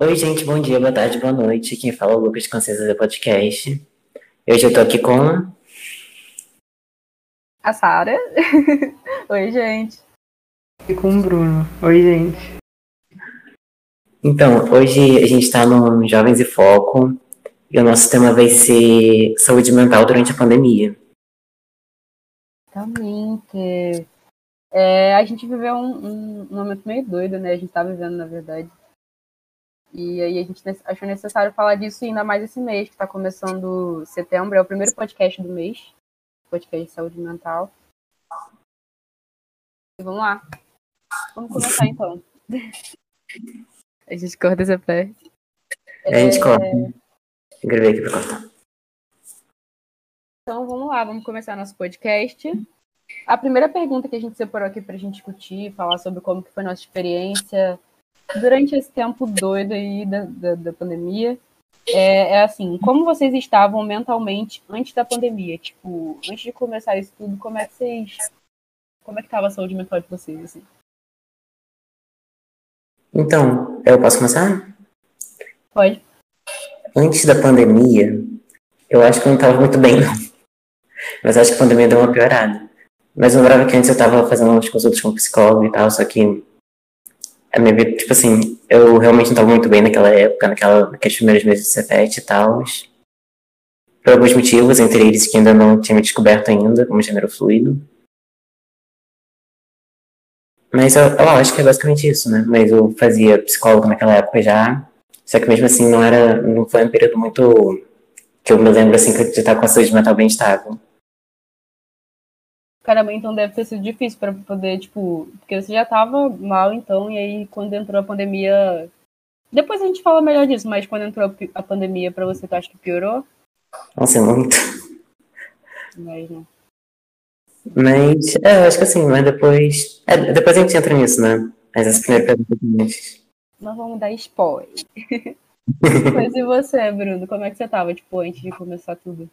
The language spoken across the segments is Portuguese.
Oi, gente, bom dia, boa tarde, boa noite. Quem fala é o Lucas Conceição do Podcast. Hoje eu tô aqui com. A Sara. Oi, gente. E com o Bruno. Oi, gente. Então, hoje a gente tá no Jovens e Foco e o nosso tema vai ser saúde mental durante a pandemia. Exatamente. É, a gente viveu um, um, um momento meio doido, né? A gente tá vivendo, na verdade. E aí a gente achou necessário falar disso ainda mais esse mês, que está começando setembro, é o primeiro podcast do mês, podcast de saúde mental. E vamos lá. Vamos começar então. A gente corta essa parte. É... A gente corta. Gravei aqui pra cortar. Então vamos lá, vamos começar nosso podcast. A primeira pergunta que a gente separou aqui para a gente discutir, falar sobre como que foi nossa experiência durante esse tempo doido aí da, da, da pandemia, é, é, assim, como vocês estavam mentalmente antes da pandemia? Tipo, antes de começar isso tudo, como é que vocês. Como é que tava a saúde mental de vocês, assim? Então, eu posso começar? Pode. Antes da pandemia, eu acho que eu não tava muito bem, não. Mas acho que a pandemia deu uma piorada. Mas eu lembrava que antes eu tava fazendo umas consultas com psicólogo e tal, só que a minha vida, tipo assim, eu realmente não estava muito bem naquela época, naquela, naqueles primeiros meses de Cefete e tal. Por alguns motivos, entre eles que ainda não tinha me descoberto ainda como gênero fluido. Mas eu, eu acho que é basicamente isso, né? Mas eu fazia psicólogo naquela época já. Só que mesmo assim não era. não foi um período muito. que eu me lembro assim que eu já estava com a saúde mental bem estável. Caramba, então deve ter sido difícil para poder, tipo, porque você já tava mal, então, e aí quando entrou a pandemia. Depois a gente fala melhor disso, mas quando entrou a pandemia para você, tu acha que piorou? Nossa, muito. Mas não. Mas, é, acho que assim, mas depois. É, depois a gente entra nisso, né? Mas essa primeira pergunta. Nós vamos dar spoiler. mas e você, Bruno? Como é que você tava, tipo, antes de começar tudo?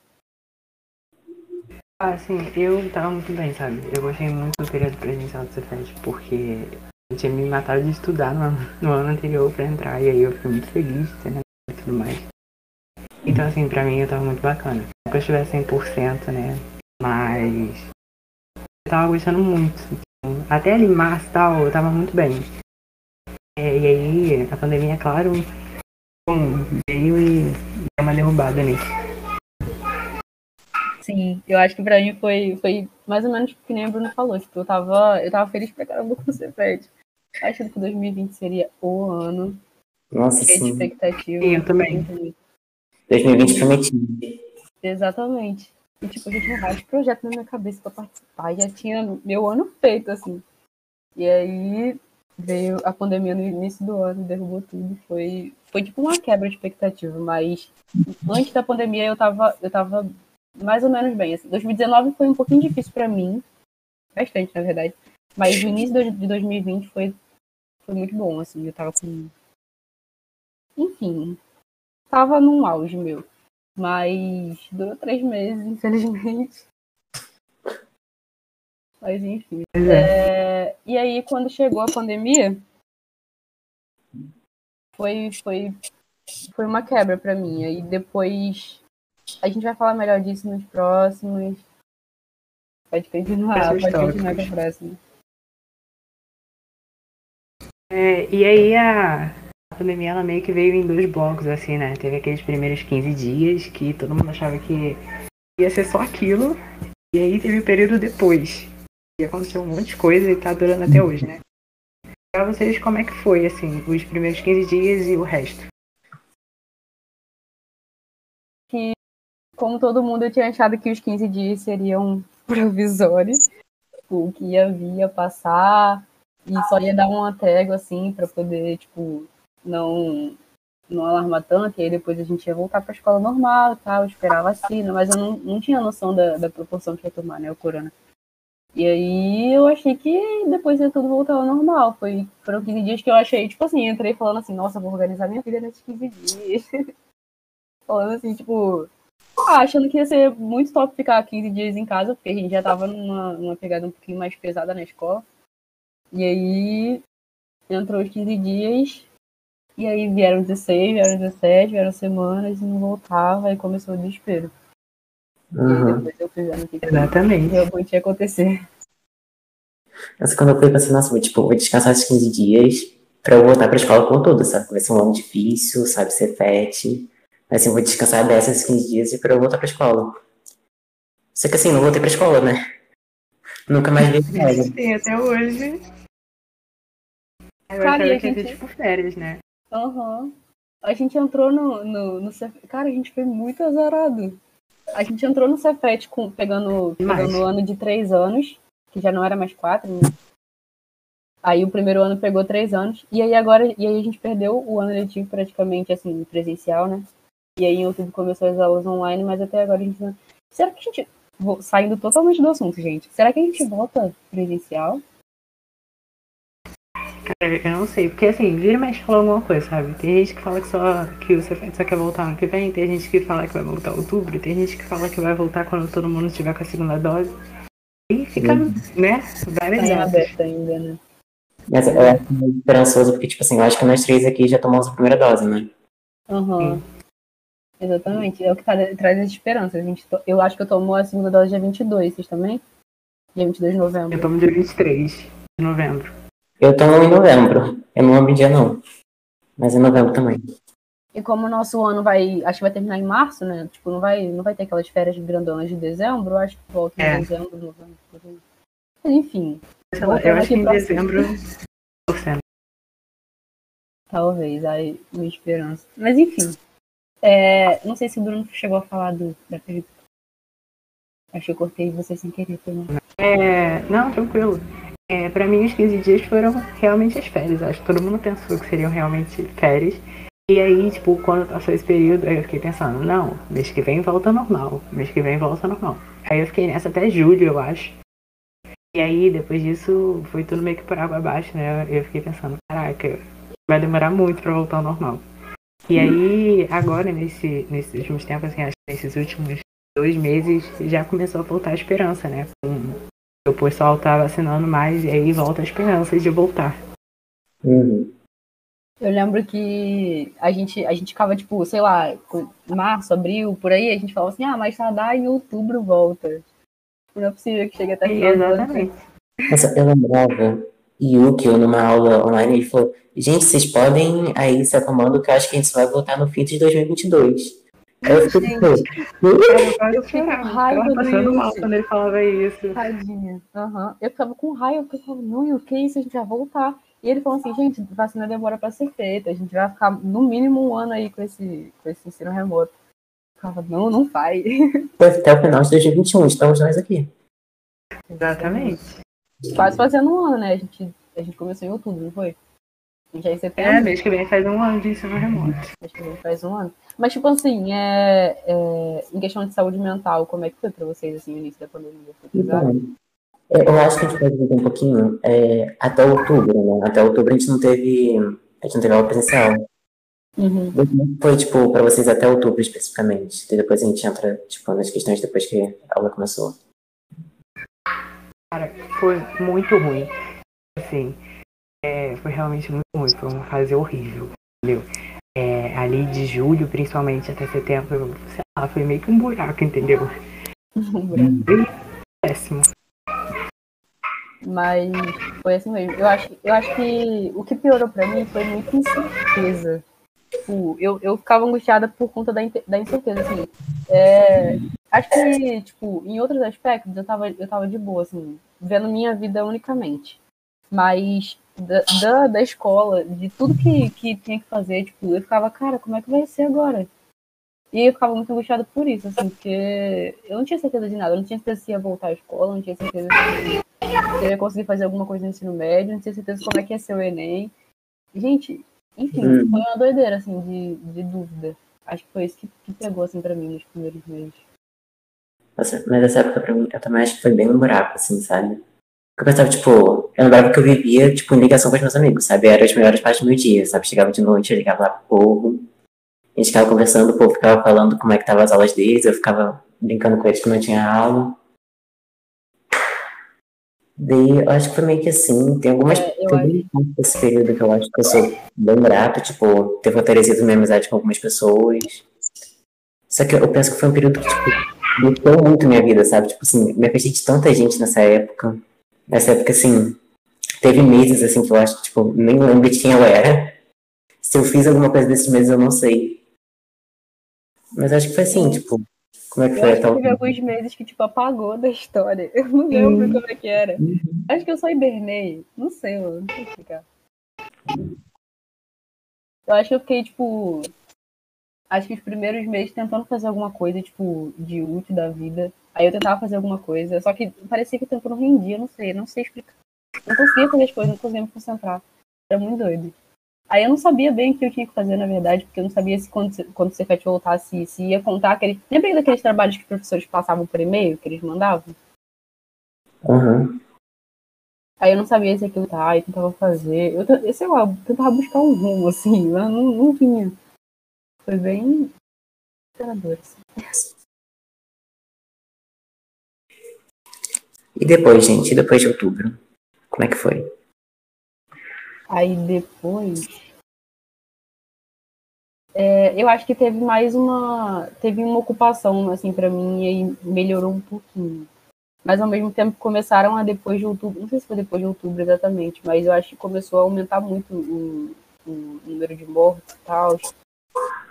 Ah, sim, eu tava muito bem, sabe? Eu gostei muito do período presencial do Cefet, porque eu tinha me matado de estudar no, no, ano anterior pra entrar, e aí eu fiquei muito feliz, né, e tudo mais. Então, assim, pra mim eu tava muito bacana. Não que eu estivesse 100%, né, mas eu tava gostando muito. Então, até ali março e tal, eu tava muito bem. É, e aí, a pandemia, claro, bom, veio e deu uma derrubada nisso. Sim, eu acho que pra mim foi, foi mais ou menos que nem o Bruno falou. Tipo, eu tava, eu tava feliz pra caramba com o Ceped. Achando que 2020 seria o ano. Nossa, sim. expectativa. Sim, eu também. 2020 prometido. Exatamente. E, tipo, já tinha vários projetos na minha cabeça pra participar. E já tinha meu ano feito, assim. E aí veio a pandemia no início do ano, derrubou tudo. Foi, foi tipo uma quebra de expectativa. Mas antes da pandemia eu tava, eu tava mais ou menos bem. Assim. 2019 foi um pouquinho difícil para mim, bastante, na verdade. Mas o início de 2020 foi, foi muito bom, assim. Eu tava com. Enfim, tava num auge meu. Mas durou três meses, infelizmente. Mas enfim. Pois É, e aí, quando chegou a pandemia, foi, foi, foi uma quebra para mim. Aí depois a gente vai falar melhor disso nos próximos. Pode continuar, pode continuar com a próxima. É, e aí a, a pandemia ela meio que veio em dois blocos, assim, né? Teve aqueles primeiros 15 dias que todo mundo achava que ia ser só aquilo. E aí teve o período depois. E aconteceu um monte de coisa e tá durando até hoje, né? Pra vocês, como é que foi, assim, os primeiros 15 dias e o resto? Como todo mundo, eu tinha achado que os 15 dias seriam provisórios. Tipo, que ia vir, ia passar. E só ia dar uma trégua, assim, pra poder, tipo, não, não alarmar tanto. E aí depois a gente ia voltar pra escola normal e tal, esperar a vacina. Mas eu não, não tinha noção da, da proporção que ia tomar, né, o corona. E aí eu achei que depois ia tudo voltar ao normal. Foi, foram 15 dias que eu achei, tipo assim, entrei falando assim, nossa, vou organizar minha vida nesses 15 dias. falando assim, tipo, ah, achando que ia ser muito top ficar 15 dias em casa, porque a gente já tava numa, numa pegada um pouquinho mais pesada na escola. E aí entrou os 15 dias. E aí vieram 16, vieram 17, vieram semanas e não voltava, e começou o desespero. E Uhum. depois eu fui vendo o que, realmente ia acontecer. Mas quando eu fui pensando, nossa, vou, tipo, vou descansar esses 15 dias pra eu voltar pra escola com tudo, sabe? Vai ser um ano difícil, sabe? Ser FET. Mas assim, eu vou descansar dessas 15 dias e pra eu voltar pra escola. Só que assim, não voltei pra escola, né? Nunca mais vi férias. Sim, até hoje. Eu Cara, e a gente- tipo férias, né? Aham. A gente entrou no, no, no Cef- Cara, a gente foi muito azarado. A gente entrou no Cefet com, pegando, pegando o ano de três anos, que já não era mais quatro, né? Aí o primeiro ano pegou três anos. E aí agora, e aí a gente perdeu o ano letivo praticamente assim, presencial, né? E aí em outubro começou as aulas online, mas até agora a gente não. Será que a gente. vou- Saindo totalmente do assunto, gente. Será que a gente volta presencial? Cara, eu não sei, porque assim, vira e mexe fala alguma coisa, sabe? Tem gente que fala que só que o Cefet só quer voltar ano que vem, tem gente que fala que vai voltar em outubro, tem gente que fala que vai voltar quando todo mundo estiver com a segunda dose. E fica, Uhum. né? Tá Várias aberto ainda, né? Mas eu acho muito esperançoso porque, tipo assim, eu acho que nós três aqui já tomamos a primeira dose, né? Aham. Exatamente. É o que tá, traz as esperanças. A gente to- Eu acho que eu tomo a segunda dose dia 22, vocês também? Dia 22 de novembro. Eu tomo dia 23 de novembro. Eu tomo em novembro. Eu não amo dia, não. Mas em novembro também. E como o nosso ano vai. Acho que vai terminar em março, né? Tipo, não vai, não vai ter aquelas férias grandonas de dezembro. Eu acho que volta em É. dezembro, novembro. por aí. Mas enfim, Voltando eu acho que em dezembro. talvez. Aí, minha esperança. Mas enfim. É, não sei se o Bruno chegou a falar do, da pergunta. Acho que eu cortei você sem querer, foi. É, não, tranquilo. É, pra mim, os 15 dias foram realmente as férias. Acho que todo mundo pensou que seriam realmente férias. E aí, tipo, quando passou esse período, aí eu fiquei pensando, não, mês que vem volta normal. Mês que vem volta normal. Aí eu fiquei nessa até julho, eu acho. E aí, depois disso, foi tudo meio que por água abaixo, né? Eu fiquei pensando, caraca, vai demorar muito pra voltar ao normal. E aí, agora, nesse, nesses últimos tempos, assim, acho que nesses últimos dois meses, já começou a voltar a esperança, né? Com- o pessoal tá vacinando mais e aí volta a esperança de voltar. Uhum. Eu lembro que a gente, a gente ficava, tipo, sei lá, março, abril, por aí, a gente falava assim, ah, mas Sadá em outubro volta. Não é possível que chegue até final ano. Exatamente. Nossa, eu lembrava, Yukio, numa aula online, ele falou: Gente, vocês podem aí se acalmando que eu acho que a gente só vai voltar no fim de 2022. Aí eu Eu Eu com chorava, raiva passando mal quando ele falava isso. Tadinha. Aham. Eu ficava com raiva, porque eu falava, não, e o que é isso? A gente vai voltar. E ele falou assim, gente, vacina demora pra ser feita. A gente vai ficar no mínimo um ano aí com esse, com esse ensino remoto. Eu ficava, não, não foi até o final de 2021, estamos nós aqui. Exatamente. Quase fazendo um ano, né? A gente, a gente começou em outubro, não foi? A gente é em É, mês que vem faz um ano de ensino remoto. Acho que gente faz um ano. Mas, tipo assim, é, é, em questão de saúde mental, como é que foi pra vocês, assim, o início da pandemia? Então, é, eu acho que a gente pode um pouquinho é, até outubro, né? Até outubro a gente não teve. A gente não teve aula presencial. Uhum. Foi, tipo, pra vocês até outubro especificamente. E depois a gente entra, tipo, nas questões depois que a aula começou. Cara, foi muito ruim. Assim, é, foi realmente muito ruim. Foi uma fase horrível, entendeu? É, ali de julho, principalmente, até setembro, sei lá, foi meio que um buraco, entendeu? Péssimo. Mas foi assim mesmo. Eu acho, eu acho que o que piorou pra mim foi muita incerteza. Tipo, eu, eu ficava angustiada por conta da, da incerteza, assim. É, acho que, tipo, em outros aspectos eu tava, eu tava de boa, assim, vendo minha vida unicamente. Mas da, da, da escola, de tudo que, que tinha que fazer, tipo, eu ficava, cara, como é que vai ser agora? E eu ficava muito angustiada por isso, assim, porque eu não tinha certeza de nada, eu não tinha certeza se ia voltar à escola, não tinha certeza se se eu ia conseguir fazer alguma coisa no ensino médio, não tinha certeza como é que ia ser o Enem. Gente, enfim, Hum. foi uma doideira, assim, de, de dúvida. Acho que foi isso que, que pegou, assim, pra mim nos primeiros meses. Nossa, mas essa época pra mim, eu também acho que foi bem um buraco, assim, sabe? Porque eu pensava, tipo, eu lembrava que eu vivia, tipo, em ligação com os meus amigos, sabe? Era as melhores partes do meu dia, sabe? Chegava de noite, eu ligava lá pro povo, a gente ficava conversando, o povo ficava falando como é que tava as aulas deles, eu ficava brincando com eles que não tinha aula. Daí, eu acho que foi meio que assim. Tem algumas É, tem alguns desse período que eu acho que eu sou bem grato, tipo, ter fortalecido minha amizade com algumas pessoas. Só que eu penso que foi um período que, tipo, mudou muito minha vida, sabe? Tipo assim, me afastei de tanta gente nessa época. Nessa época, assim, teve meses, assim, que eu acho que, tipo, nem lembro de quem eu era. Se eu fiz alguma coisa desses meses, eu não sei. Mas acho que foi assim, tipo, como é que Eu foi acho até que teve alguns meses que, tipo, apagou da história. Eu não lembro como é que era. Acho que eu só hibernei. Não sei, mano. Não sei explicar. Eu acho que eu fiquei, tipo. Acho que os primeiros meses tentando fazer alguma coisa, tipo, de útil da vida. Aí eu tentava fazer alguma coisa. Só que parecia que o tempo não rendia, não sei, não sei explicar. Não conseguia fazer as coisas, não conseguia me concentrar. Era muito doido. Aí eu não sabia bem o que eu tinha que fazer, na verdade, porque eu não sabia se quando, quando o Cefet voltasse, se ia contar aquele. Lembra daqueles trabalhos que os professores passavam por e-mail, que eles mandavam? Uhum. Aí eu não sabia se aquilo tá, eu tentava fazer. Eu, sei lá, eu tentava buscar um rumo, assim, mas não, não vinha. Foi bem assim. E depois, gente, e depois de outubro? Como é que foi? Aí depois. é, eu acho que teve mais uma. Teve uma ocupação, assim, pra mim, e aí melhorou um pouquinho. Mas ao mesmo tempo começaram a depois de outubro. Não sei se foi depois de outubro exatamente, mas eu acho que começou a aumentar muito o, o número de mortes e tal.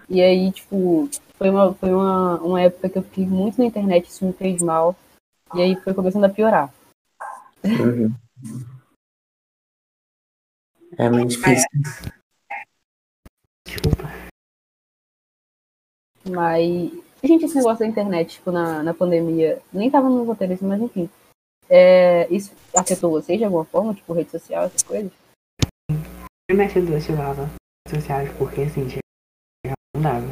E aí, tipo, foi uma, foi uma, uma época que eu fiquei muito na internet, isso me fez mal. E aí foi começando a piorar. Uhum. É muito difícil. Desculpa. Mas, gente, esse negócio da internet, tipo, na, na pandemia, nem tava no roteiro mas enfim. É, isso afetou vocês de alguma forma, tipo, rede social, essas coisas? Primeiro eu desativava redes sociais porque assim, não dava.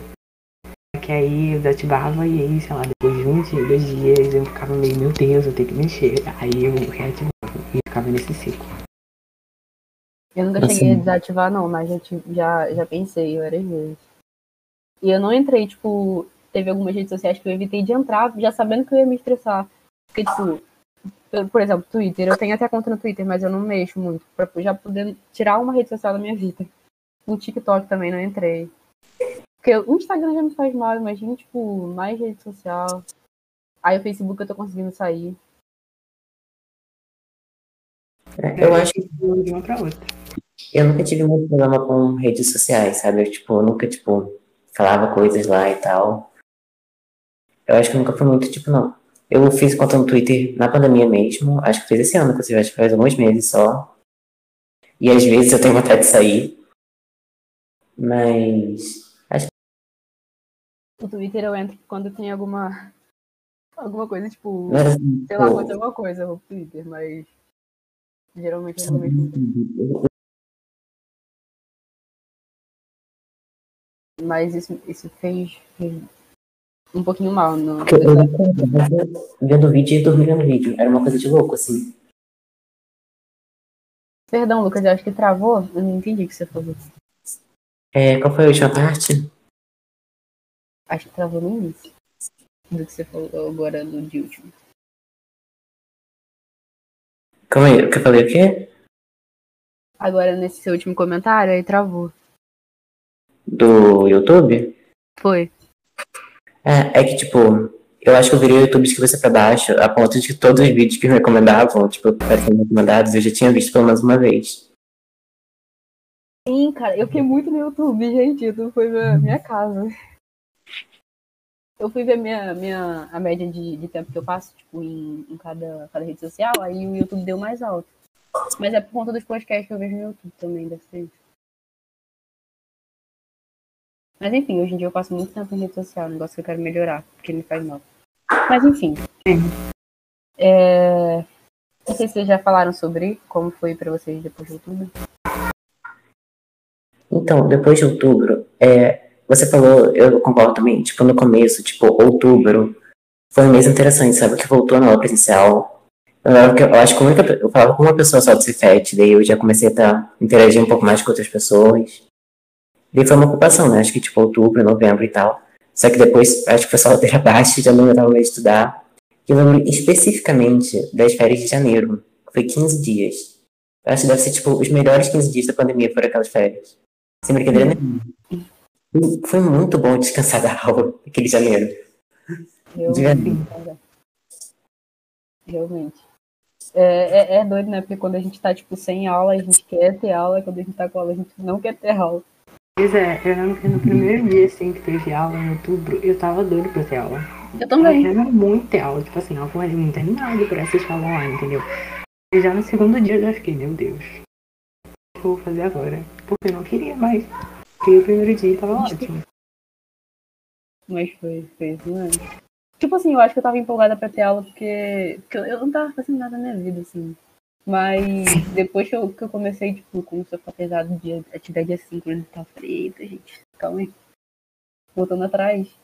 Só que aí eu desativava e aí, sei lá, depois de 20, dois dias eu ficava meio, meu Deus, eu tenho que mexer. Aí eu reativava e ficava nesse ciclo. Eu nunca Assim. cheguei a desativar, não, mas já, já, já pensei várias vezes. E eu não entrei, tipo, teve algumas redes sociais que eu evitei de entrar, já sabendo que eu ia me estressar. Porque, tipo, eu- por exemplo, Twitter, eu tenho até conta no Twitter, mas eu não mexo muito, pra já poder tirar uma rede social da minha vida. No TikTok também não entrei. Porque o Instagram já me faz mal, imagina, tipo, mais rede social. Aí o Facebook eu tô conseguindo sair. É, eu acho que de uma pra outra. eu nunca tive muito problema com redes sociais, sabe? Eu, tipo, eu nunca, tipo, falava coisas lá e tal. Eu acho que nunca foi muito, tipo, não. Eu fiz conta no Twitter na pandemia mesmo. Acho que fiz esse ano, inclusive, acho que faz alguns meses só. E às vezes eu tenho vontade de sair. Mas. No Twitter eu entro quando tem alguma. Alguma coisa, tipo. Sei lá, aconteceu alguma coisa, pro Twitter, mas. Geralmente eu não mexo. Mas isso, isso fez, fez um pouquinho mal. No... Eu eu vendo vídeo e dormia no vídeo. Era uma coisa de louco, assim. Perdão, Lucas, eu acho que travou. Eu não entendi o que você falou. É, qual foi a última parte? Acho que travou no início. Do que você falou agora no de último. Calma aí, que eu falei o quê? Agora, nesse seu último comentário, aí travou. Do YouTube? Foi. É, é que, tipo, eu acho que eu virei o YouTube de cabeça pra baixo, a ponto de que todos os vídeos que me recomendavam, tipo, apareciam recomendados, eu já tinha visto pelo menos uma vez. Sim, cara, eu fiquei muito no YouTube, gente. YouTube foi minha, minha casa. Eu fui ver minha, minha, a média de, de tempo que eu passo, tipo, em, em cada, cada rede social, aí o YouTube deu mais alto. Mas é por conta dos podcasts que eu vejo no YouTube também, deve ser. Mas enfim, hoje em dia eu passo muito tempo em rede social, um negócio que eu quero melhorar, porque me faz mal. Mas enfim. É... Não sei se vocês já falaram sobre como foi pra vocês depois de outubro. Então, depois de outubro, é, você falou, eu concordo também, tipo, no começo, tipo, outubro, foi um mês interessante, sabe? Que voltou na aula presencial. Eu, eu acho que única, eu falava com uma pessoa só do Cifete, daí eu já comecei a tá, interagir um pouco mais com outras pessoas. Daí foi uma ocupação, né? Acho que tipo outubro, novembro e tal. Só que depois, acho que foi só ladeira abaixo, já não estava mais estudar. E eu lembro especificamente das férias de janeiro. Foi 15 dias. Eu acho que deve ser, tipo, os melhores 15 dias da pandemia foram aquelas férias. Sem brincadeira nenhuma. Foi muito bom descansar da aula aquele janeiro. Eu, De. Realmente. É, é, é doido, né? Porque quando a gente tá, tipo, sem aula, a gente quer ter aula. e Quando a gente tá com aula, a gente não quer ter aula. Pois é, eu lembro que no primeiro dia assim que teve aula em outubro, eu tava doido pra ter aula. Eu Eu também. quero muito ter aula, tipo assim, eu fui muito animado por assistir aula online, entendeu? E já no segundo dia eu já fiquei, meu Deus, o que eu vou fazer agora? Porque eu não queria mais. Porque o primeiro dia tava ótimo. Mas foi, foi isso mesmo. Tipo assim, eu acho que eu tava empolgada pra ter aula porque, porque eu não tava fazendo nada na minha vida, assim. Mas depois que eu, que eu comecei, tipo, começou a ficar pesado de atividade assíncrona e tal, eu falei, eita, gente, calma aí. Voltando atrás.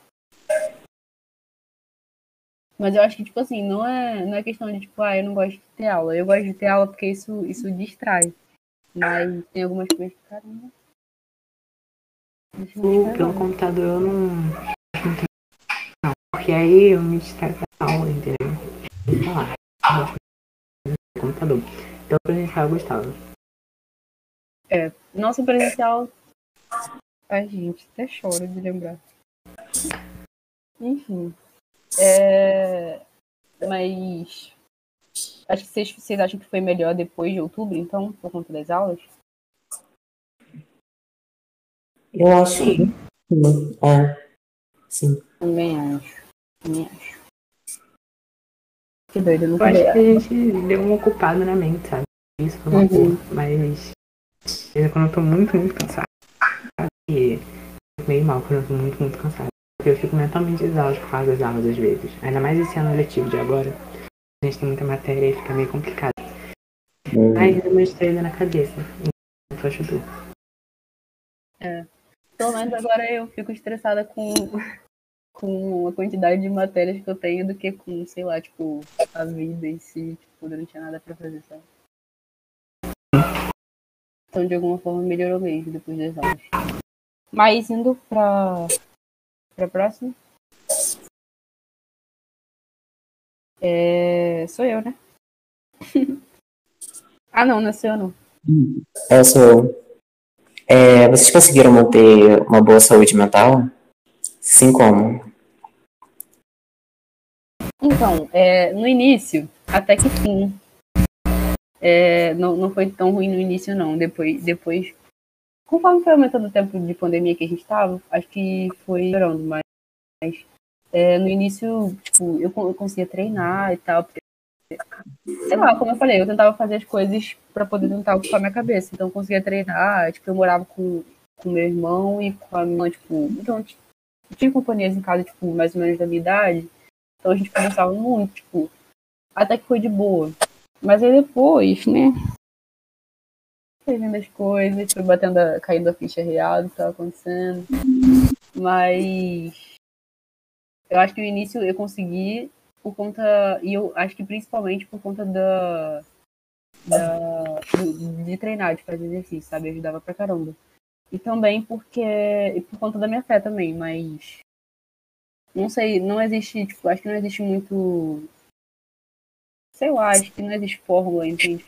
Mas eu acho que, tipo assim, não é, não é questão de, tipo, ah, eu não gosto de ter aula. Eu gosto de ter aula porque isso, isso distrai. Mas tem algumas coisas que, caramba. Me pelo distrair. computador eu não. não porque aí eu me distraio da aula, entendeu? Sei lá, computador. Então presencial eu gostava. Nossa, presencial. Ai, gente, até choro de lembrar. Enfim. É... Mas. Acho que vocês, vocês acham que foi melhor depois de outubro, então, por conta das aulas? Eu acho que. sim. É. Sim. Também acho. Também acho. Que doido, eu não Eu acho que a gente deu uma ocupada na mente, sabe? Isso foi uma Uhum. boa. Mas quando eu tô muito, muito cansado. sabe? E eu fico meio mal quando eu tô muito, muito cansado. Porque eu fico mentalmente exausto por causa das aulas às vezes. Ainda mais esse ano letivo de agora. A gente tem muita matéria e fica meio complicado. Hum. Mas deu uma estrela na cabeça. Então ajudou. Pelo menos agora eu fico estressada com, com a quantidade de matérias que eu tenho do que com, sei lá, tipo, a vida em si, tipo, eu não tinha nada pra fazer, sabe? Então, de alguma forma, melhorou mesmo depois das aulas. Mas indo pra, pra próxima. É, sou eu, né? ah, não, não sou eu, não. É, sou eu. É, vocês conseguiram manter uma boa saúde mental? Sim, como? Então, é, no início, até que sim. É, não, não foi tão ruim no início, não. Depois, depois, conforme foi aumentando o tempo de pandemia que a gente estava, acho que foi melhorando, mas é, no início, tipo, eu, eu conseguia treinar e tal. porque, sei lá, como eu falei, eu tentava fazer as coisas para poder tentar ocupar minha cabeça. Então, eu conseguia treinar, tipo, eu morava com com meu irmão e com a minha irmã, tipo, então, tinha companhias em casa, tipo, mais ou menos da minha idade. Então a gente conversava muito, tipo, até que foi de boa. Mas aí depois, né? Foi vendo as coisas, foi batendo, a, caindo a ficha real do que estava acontecendo. Mas eu acho que no início eu consegui por conta. E eu acho que principalmente por conta da. da do- de treinar, de fazer exercício, sabe? Ajudava pra caramba. E também porque. E por conta da minha fé também, mas não sei, não existe, tipo, acho que não existe muito. Sei lá, acho que não existe fórmula, entende?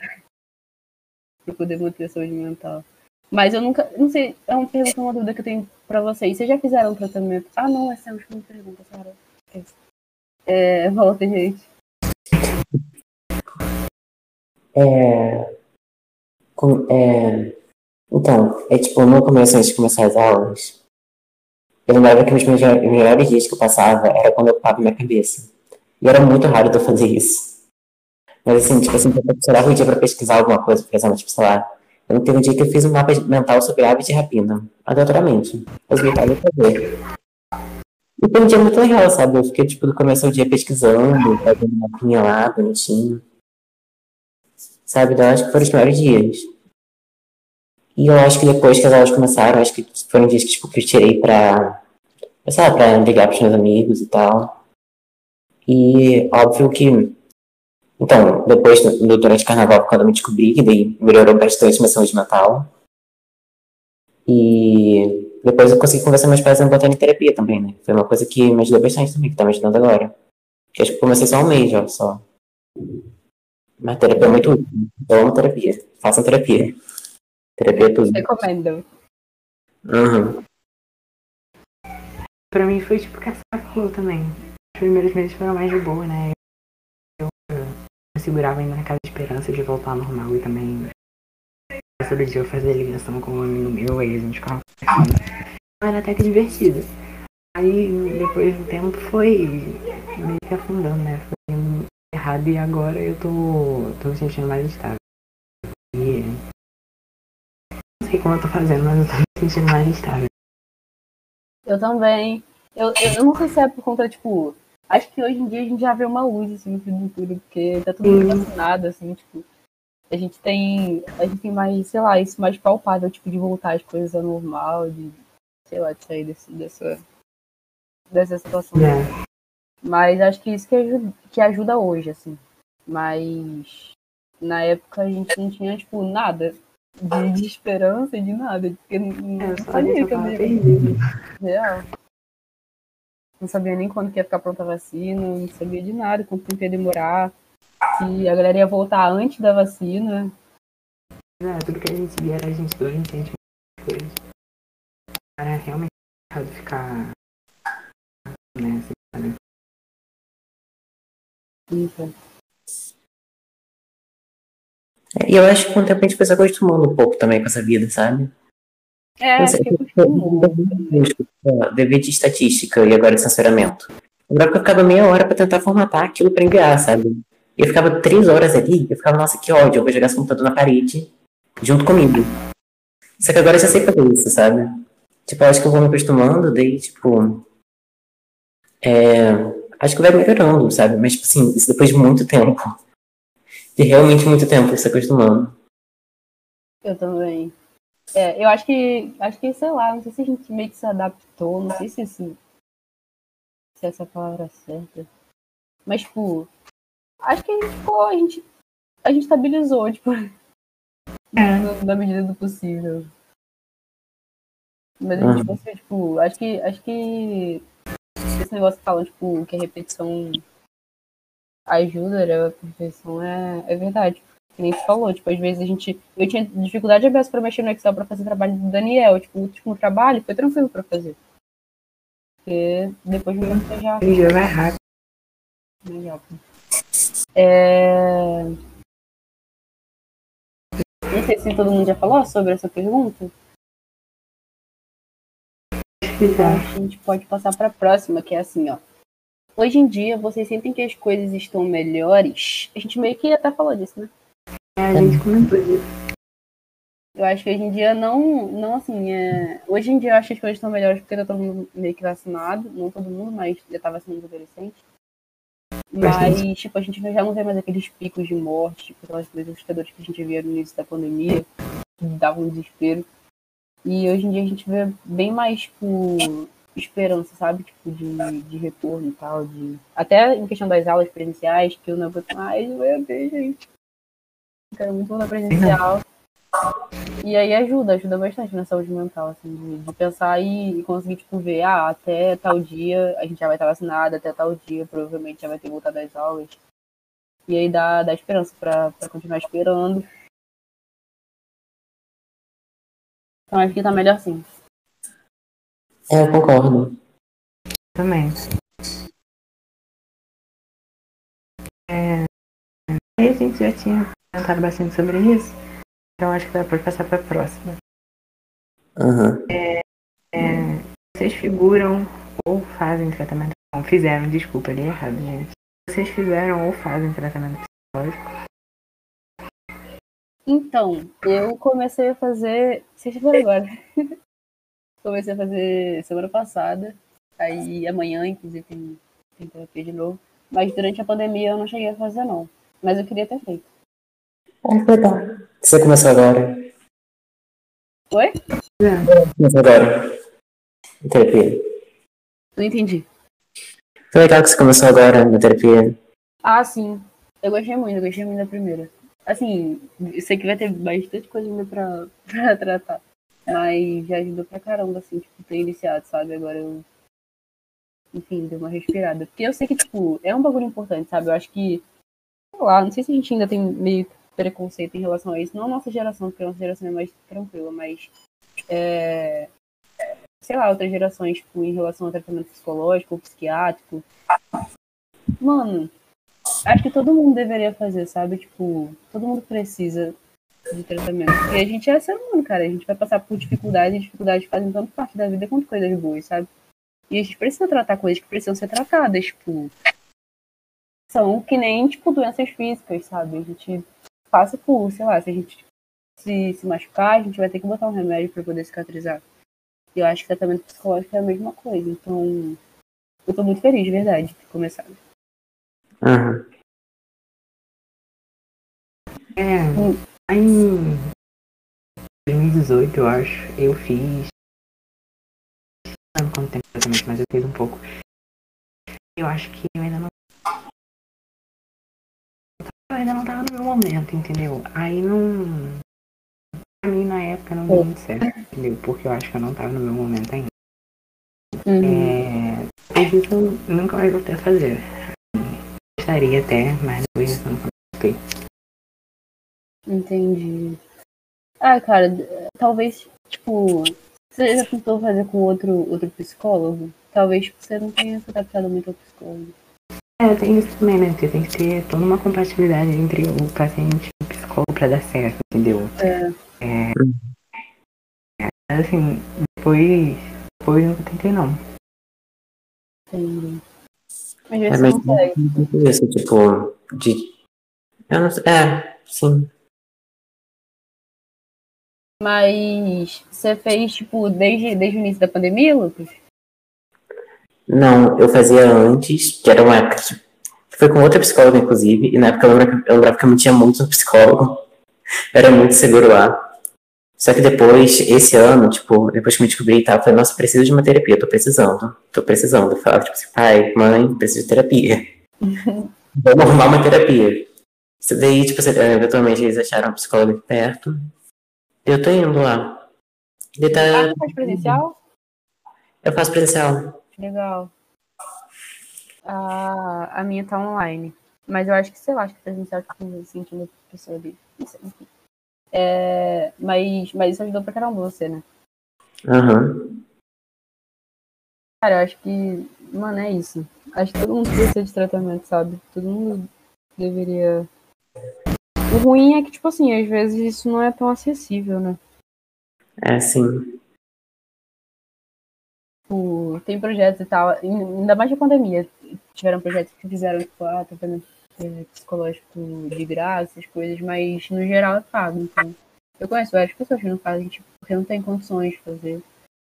pra poder manter a saúde mental. Mas eu nunca, não sei, é uma pergunta, uma dúvida que eu tenho pra vocês. Vocês já fizeram tratamento? Ah, não, essa é a última pergunta, Sara. É, volta, gente. É, com- é, então, é tipo, no começo, antes de começar as aulas, eu lembrava que os meus melhores dias que eu passava era quando eu ocupava minha cabeça. E era muito raro de eu fazer isso. Mas assim, tipo assim, eu tirava um dia pra pesquisar alguma coisa, por exemplo, tipo, sei lá, eu não teve um dia que eu fiz um mapa mental sobre aves de rapina, aleatoriamente. Mas me eu fazer. E um dia muito legal, sabe? Eu fiquei, tipo, do começo ao dia pesquisando, fazendo uma mapinha lá, bonitinho. Sabe? Então, acho que foram os melhores dias. E eu acho que depois que as aulas começaram, acho que foram dias que, tipo, que eu tirei pra, sei lá, pra ligar pros meus amigos e tal. E óbvio que, então, depois, no- durante o carnaval, quando eu me descobri, que daí melhorou bastante minha saúde mental. E depois eu consegui conversar com meus pais botando em terapia também, né? Foi uma coisa que me ajudou bastante também, que tá me ajudando agora. Que acho que eu comecei só um mês já, só. Mas terapia é muito útil. Eu amo terapia. Façam terapia. Terapia é tudo. Recomendo. Uhum. Pra mim foi tipo caçar também. Os primeiros meses foram mais de boa, né? Eu, eu segurava ainda naquela esperança de voltar ao normal e também todo dia eu fazia ligação com um amigo meu, aí a gente ficava conversando. Era até que divertido. Aí depois do tempo foi meio que afundando, né? Foi errado e agora eu tô, tô me sentindo mais estável. E não sei como eu tô fazendo, mas eu tô me sentindo mais estável. Eu também. Eu, eu, eu não sei se é por conta, tipo. Acho que hoje em dia a gente já vê uma luz assim, no fim do tudo, porque tá tudo vacinado, assim, tipo. A gente tem. A gente tem mais, sei lá, isso mais palpável, tipo, de voltar as coisas ao normal, de, sei lá, de sair desse, dessa, dessa situação. É. Mas acho que isso que ajuda, que ajuda hoje, assim. Mas na época a gente não tinha, tipo, nada de, de esperança e de nada. Porque não, É, sabia que eu. Real. Não sabia nem quando que ia ficar pronta a vacina, não sabia de nada, quanto tempo ia demorar, se a galera ia voltar antes da vacina. É, tudo que a gente via era a gente dois, entende muitas coisas. Era realmente errado ficar. Assim, né? Isso. E eu acho que com o tempo a gente foi se acostumando um pouco também com essa vida, sabe? É, Não sei. Dever de estatística e agora de censuramento. Lembrava que eu ficava meia hora pra tentar formatar aquilo pra enviar, sabe? Eu ficava três horas ali, eu ficava, nossa, que ódio, eu vou jogar esse computador na parede junto comigo. Só que agora eu já sei fazer isso, sabe? Tipo, acho que eu vou me acostumando, daí, tipo. É, acho que vai melhorando, sabe? Mas, tipo assim, isso depois de muito tempo. De realmente muito tempo se acostumando. Eu também. É, eu acho que, acho que, sei lá, não sei se a gente meio que se adaptou, não sei se, se, se essa é palavra certa. Mas, tipo, acho que a gente ficou, a gente, a gente estabilizou, tipo, na, na medida do possível. Mas a gente conseguiu, tipo, acho que, acho que esse negócio que falam, tipo, que a repetição ajuda, né, a perfeição é, é verdade. Que nem você falou, tipo, às vezes a gente. Eu tinha dificuldade às vezes pra mexer no Excel pra fazer trabalho do Daniel. Tipo, o último trabalho foi tranquilo pra fazer. Porque depois de muito já. Em dia vai rápido. Legal. É... Não sei se todo mundo já falou sobre essa pergunta. Então, a gente pode passar para a próxima, que é assim, ó. Hoje em dia, vocês sentem que as coisas estão melhores? A gente meio que até falou disso, né? É, a gente comentou disso. Eu acho que hoje em dia não, não assim, é... hoje em dia eu acho que as coisas estão melhores porque tá todo mundo meio que vacinado, não todo mundo, mas já tá vacinando os adolescentes. Mas, tipo, a gente já não vê mais aqueles picos de morte, tipo, aquelas coisas assustadoras que a gente via no início da pandemia, que davam um desespero. E hoje em dia a gente vê bem mais, tipo, esperança, sabe? Tipo, de, de retorno e tal. De... Até em questão das aulas presenciais, que eu não vou mais, meu Deus, gente. Eu quero muito voltar presencial. E aí ajuda, ajuda bastante na saúde mental, assim, de, de pensar e, e conseguir, tipo, ver, ah, até tal dia a gente já vai estar vacinado, até tal dia provavelmente já vai ter voltado às aulas. E aí dá, dá esperança pra, pra continuar esperando. Então acho que tá melhor sim. É, eu concordo. Também. É... Aí a gente já tinha comentado bastante sobre isso. Então acho que dá pra passar pra próxima. Aham. É, vocês figuram ou fazem tratamento. Não, fizeram, desculpa, li errado, gente. Vocês fizeram ou fazem tratamento psicológico? Então, eu comecei a fazer. Sexta-feira agora. comecei a fazer semana passada. Aí amanhã, inclusive, tem, tem terapia de novo. Mas durante a pandemia eu não cheguei a fazer, não. Mas eu queria ter feito. Legal. Você começou agora. Oi? Começou agora. Terapia. Não entendi. Foi legal que você começou agora na terapia. Ah, sim. Eu gostei muito, eu gostei muito da primeira. Assim, eu sei que vai ter bastante coisa ainda pra, pra tratar. Mas já ajudou pra caramba, assim, tipo, ter iniciado, sabe? Agora eu. Enfim, dei uma respirada. Porque eu sei que, tipo, é um bagulho importante, sabe? Eu acho que. lá, não sei se a gente ainda tem meio preconceito em relação a isso. Não a nossa geração, porque a nossa geração é mais tranquila, mas é, sei lá, outras gerações, tipo, em relação ao tratamento psicológico psiquiátrico. Mano, acho que todo mundo deveria fazer, sabe? Tipo, todo mundo precisa de tratamento. E a gente é ser humano, cara. A gente vai passar por dificuldades e dificuldades fazem tanto parte da vida quanto coisas boas, sabe? E a gente precisa tratar coisas que precisam ser tratadas, tipo. São que nem, tipo, doenças físicas, sabe? A gente passa por, sei lá, se a gente se, se machucar, a gente vai ter que botar um remédio para poder cicatrizar. E eu acho que tratamento psicológico é a mesma coisa. Então, eu tô muito feliz, de verdade, de ter começado. Aham. É, em 2018, eu acho, eu fiz. Não lembro quanto tempo exatamente, mas eu fiz um pouco. Eu acho que eu ainda ainda não tava no meu momento, entendeu? Aí não. Pra mim na época não deu muito certo, entendeu? Porque eu acho que eu não tava no meu momento ainda. Uhum. É. Mas isso eu nunca mais voltei a fazer. Gostaria até, mas depois eu não gostei. Entendi. Ah, cara, talvez, tipo, você já tentou fazer com outro, outro psicólogo? Talvez tipo, você não tenha se adaptado muito ao psicólogo. É, tem isso também, né? Porque tem que ter toda uma compatibilidade entre o paciente e o psicólogo pra dar certo, entendeu? É, Mas, Assim, depois, depois eu não tentei não. entendi. Às É, mas você consegue. isso, tipo, de. Eu não sei. É, sim. Mas você fez, tipo, desde, desde o início da pandemia, Lucas? Não, eu fazia antes, que era uma época que foi com outra psicóloga, inclusive, e na época eu lembrava, eu lembrava que eu mentia muito psicólogo. Eu era muito seguro lá. Só que depois, esse ano, tipo, depois que eu me descobri e tal, eu falei, nossa, preciso de uma terapia, tô precisando, tô precisando. Eu falava, tipo assim, pai, mãe, preciso de terapia. Vamos arrumar uma terapia. Isso daí, tipo, assim, eventualmente eles acharam um psicólogo aqui perto. Eu tô indo lá. Ele Ah, tá. você faz presencial? Eu faço presencial. Legal. A, a minha tá online. Mas eu acho que, sei lá, acho que presencial, tipo, sentindo a pessoa ali. Não sei, enfim. É, mas, mas isso ajudou pra caramba você, né? Aham. Cara, eu acho que, mano, é isso. Acho que todo mundo precisa de tratamento, sabe? Todo mundo deveria. O ruim é que, tipo assim, às vezes isso não é tão acessível, né? É, sim. Tipo, tem projetos e tal, ainda mais na pandemia. Tiveram projetos que fizeram, tipo, ah, tratamento eh, psicológico de graça, essas coisas, mas no geral é pago. Então, eu conheço várias pessoas que não fazem, tipo, porque não tem condições de fazer.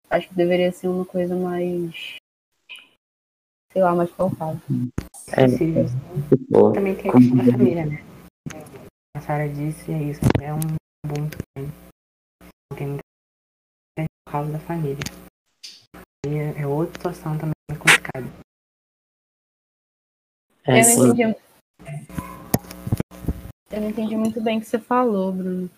Acho que deveria ser uma coisa mais. sei lá, mais palpável. É, Sim. tipo, Também tem a questão da família, né? A Sara disse, é isso, é um bom também. Tem muita por causa da família. É é outra situação também complicada. é, eu, sim. não entendi... eu não entendi muito bem o que você falou, Bruno.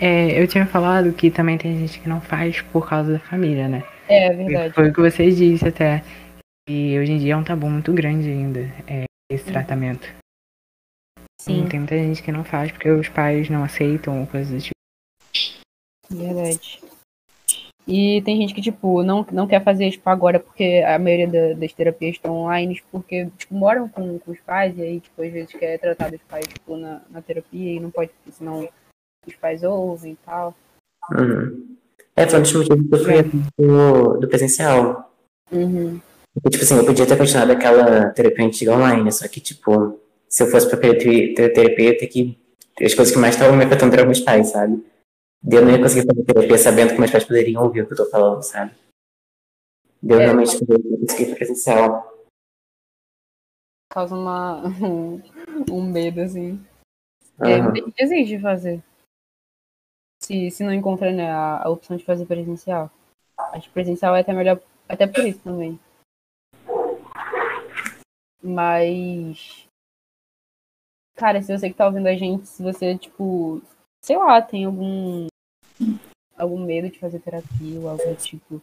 É, eu tinha falado que também tem gente que não faz por causa da família, né? É verdade. Foi o que você disse até. E hoje em dia é um tabu muito grande ainda, é, esse tratamento. Sim, Tem muita gente que não faz porque os pais não aceitam ou coisas do tipo. verdade. E tem gente que, tipo, não, não quer fazer, tipo, agora, porque a maioria da- das terapias estão online, porque, tipo, moram com, com os pais, e aí, tipo, às vezes quer tratar dos pais, tipo, na, na terapia, e não pode, senão os pais ouvem e tal. Uhum. É, foi um dos motivos que eu fui do, do presencial. Uhum. Porque, tipo assim, eu podia ter continuado aquela terapia antiga online, só que, tipo, se eu fosse pra ter ter terapia, eu ia ter que. As coisas que mais estavam me afetando eram meus pais, sabe? Eu não ia conseguir fazer terapia sabendo que meus pais poderiam ouvir o que eu tô falando, sabe? Deu É, realmente eu consegui ir presencial. Causa uma, um, medo, assim. Aham. muita gente desiste de fazer. Se, se não encontra né, a, a opção de fazer presencial. Acho que presencial é até melhor, até por isso também. Mas. Cara, se você que tá ouvindo a gente, se você, tipo, sei lá, tem algum. algum medo de fazer terapia ou algo do tipo.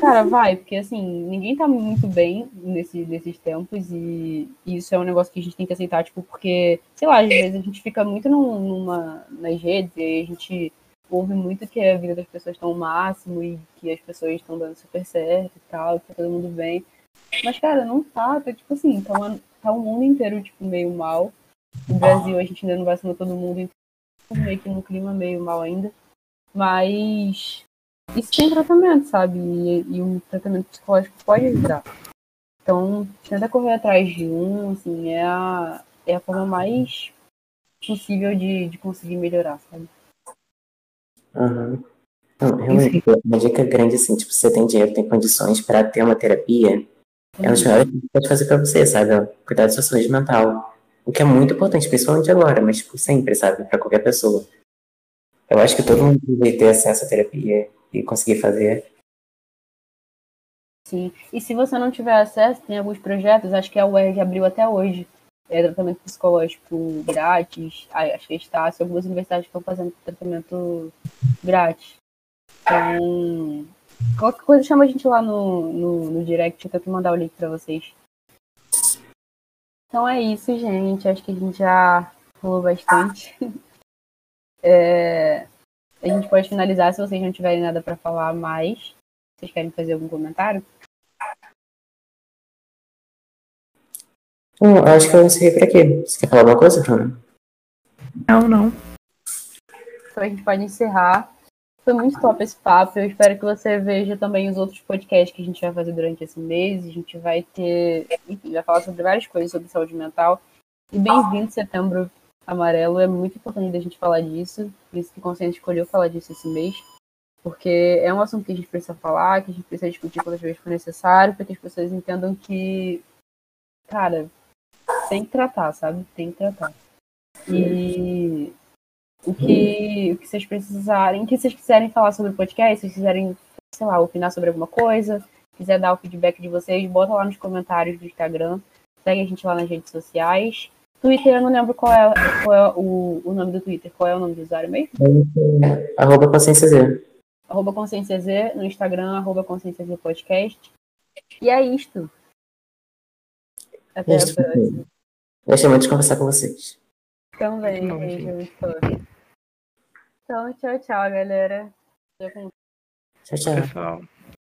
Cara, vai, porque assim, ninguém tá muito bem nesse, nesses tempos e, isso é um negócio que a gente tem que aceitar, tipo, porque, sei lá, às vezes a gente fica muito num, numa, nas redes e a gente ouve muito que a vida das pessoas está ao máximo e que as pessoas estão dando super certo e tal, que tá todo mundo bem. Mas, cara, não tá, tá tipo assim, tá, uma, tá o mundo inteiro, tipo, meio mal. No Brasil a gente ainda não vacinou todo mundo, meio que num clima meio mal ainda. Mas isso tem tratamento, sabe? E, e um tratamento psicológico pode ajudar. Então, tenta correr atrás de um, assim, é a, é a forma mais possível de, de conseguir melhorar, sabe? Uhum. Não, realmente, uma dica grande, assim, tipo, se você tem dinheiro, tem condições para ter uma terapia, é uma das melhores coisas que pode fazer para você, sabe? Cuidar da sua saúde mental. O que é muito importante, principalmente agora, mas, tipo, sempre, sabe? Para qualquer pessoa. Eu acho que todo mundo deve ter acesso à terapia e conseguir fazer. Sim. E se você não tiver acesso, tem alguns projetos, acho que a UERJ abriu até hoje, é, tratamento psicológico grátis, acho que a Estácio, algumas universidades estão fazendo tratamento grátis. Então, qualquer coisa chama a gente lá no, no, no direct, eu tento mandar o link para vocês. Então é isso, gente. Acho que a gente já falou bastante. É, a gente pode finalizar se vocês não tiverem nada para falar mais. Vocês querem fazer algum comentário? Hum, acho que eu encerrei por aqui. Você quer falar alguma coisa, Fran? Não, não. Então a gente pode encerrar. Foi muito top esse papo. Eu espero que você veja também os outros podcasts que a gente vai fazer durante esse mês. A gente vai ter, enfim, vai falar sobre várias coisas sobre saúde mental. E bem-vindo setembro amarelo. É muito importante a gente falar disso. Por isso que o Consciente escolheu falar disso esse mês. Porque é um assunto que a gente precisa falar, que a gente precisa discutir quantas vezes for necessário, para que as pessoas entendam que, cara, tem que tratar, sabe? Tem que tratar. E o que, o que vocês precisarem, o que vocês quiserem falar sobre o podcast, se vocês quiserem, sei lá, opinar sobre alguma coisa, quiser dar o feedback de vocês, bota lá nos comentários do Instagram, segue a gente lá nas redes sociais. Twitter, eu não lembro qual é, qual é o, o nome do Twitter. Qual é o nome do usuário mesmo? Arroba Consciência Z. Arroba Consciência Z, no Instagram, arroba Consciência Z Podcast. E é isto. Até É isso. a próxima. Gostei muito de conversar com vocês. Também, gente. muito fofo. Então, tchau, tchau, galera. Tchau, tchau. Pessoal.